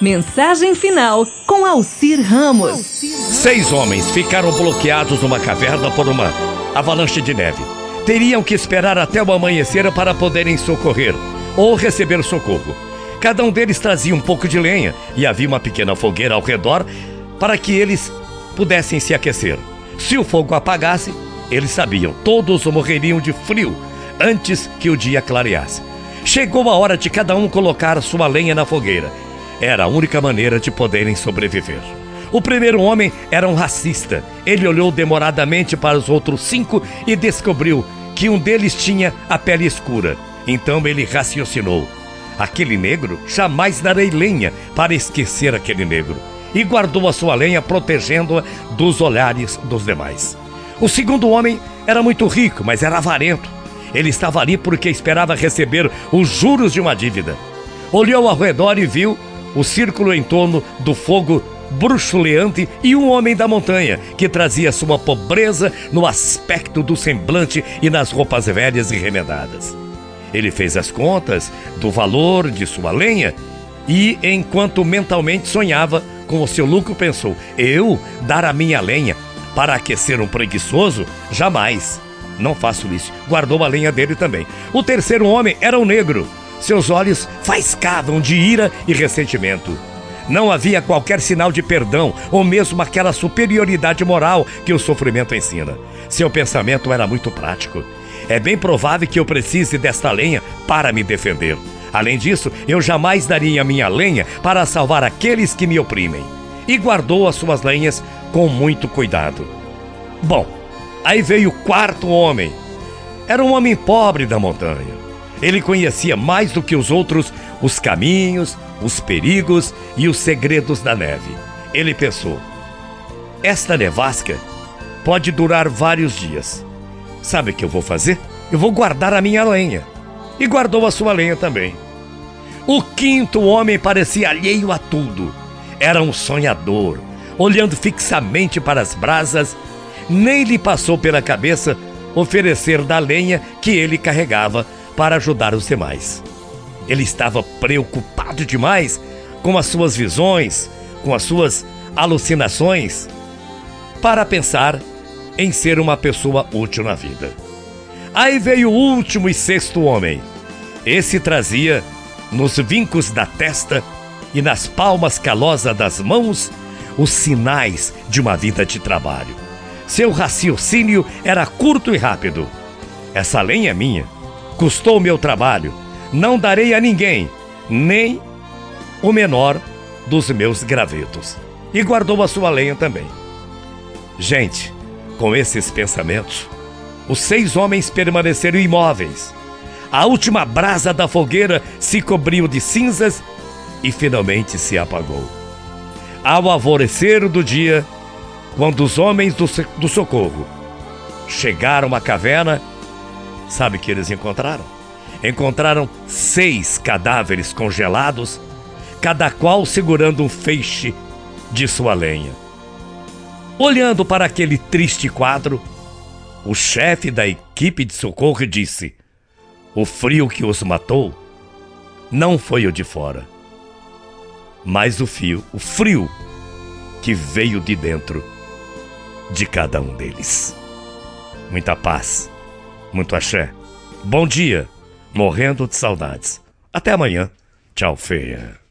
Mensagem final com Alcir Ramos. Seis homens ficaram bloqueados numa caverna por uma avalanche de neve. Teriam que esperar até o amanhecer para poderem socorrer ou receber socorro. Cada um deles trazia um pouco de lenha e havia uma pequena fogueira ao redor para que eles pudessem se aquecer. Se o fogo apagasse, eles sabiam, todos morreriam de frio antes que o dia clareasse. Chegou a hora de cada um colocar sua lenha na fogueira era a única maneira de poderem sobreviver. O primeiro homem era um racista. Ele olhou demoradamente para os outros cinco e descobriu que um deles tinha a pele escura. Então ele raciocinou: Aquele negro jamais darei lenha para esquecer aquele negro. E guardou a sua lenha, protegendo-a dos olhares dos demais. O segundo homem era muito rico, mas era avarento. Ele estava ali porque esperava receber os juros de uma dívida. Olhou ao redor e viu o círculo em torno do fogo bruxuleante e um homem da montanha, que trazia sua pobreza no aspecto do semblante e nas roupas velhas e remendadas. Ele fez as contas do valor de sua lenha e, enquanto mentalmente sonhava com o seu lucro, pensou: Eu dar a minha lenha para aquecer um preguiçoso? Jamais. Não faço isso. Guardou a lenha dele também. O terceiro homem era um negro seus olhos faiscavam de ira e ressentimento. Não havia qualquer sinal de perdão ou mesmo aquela superioridade moral que o sofrimento ensina. Seu pensamento era muito prático. É bem provável que eu precise desta lenha para me defender. Além disso, eu jamais daria minha lenha para salvar aqueles que me oprimem. E guardou as suas lenhas com muito cuidado. Bom, aí veio o quarto homem. Era um homem pobre da montanha. Ele conhecia mais do que os outros os caminhos, os perigos e os segredos da neve. Ele pensou: esta nevasca pode durar vários dias. Sabe o que eu vou fazer? Eu vou guardar a minha lenha. E guardou a sua lenha também. O quinto homem parecia alheio a tudo. Era um sonhador, olhando fixamente para as brasas. Nem lhe passou pela cabeça oferecer da lenha que ele carregava para ajudar os demais. Ele estava preocupado demais com as suas visões, com as suas alucinações, para pensar em ser uma pessoa útil na vida. Aí veio o último e sexto homem. Esse trazia nos vincos da testa e nas palmas calosas das mãos os sinais de uma vida de trabalho. Seu raciocínio era curto e rápido. Essa lenha é minha custou meu trabalho. Não darei a ninguém, nem o menor dos meus gravetos. E guardou a sua lenha também. Gente, com esses pensamentos, os seis homens permaneceram imóveis. A última brasa da fogueira se cobriu de cinzas e finalmente se apagou. Ao alvorecer do dia, quando os homens do socorro chegaram à caverna, Sabe o que eles encontraram? Encontraram seis cadáveres congelados, cada qual segurando um feixe de sua lenha. Olhando para aquele triste quadro, o chefe da equipe de socorro disse: O frio que os matou não foi o de fora, mas o fio, o frio que veio de dentro de cada um deles. Muita paz muito axé. Bom dia, morrendo de saudades. Até amanhã. Tchau, feia.